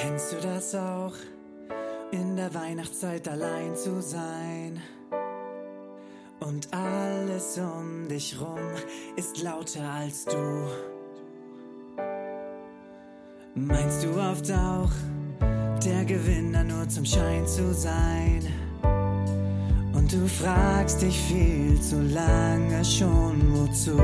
Kennst du das auch? In der Weihnachtszeit allein zu sein. Und alles um dich rum ist lauter als du. Meinst du oft auch, der Gewinner nur zum Schein zu sein? Und du fragst dich viel zu lange schon, wozu?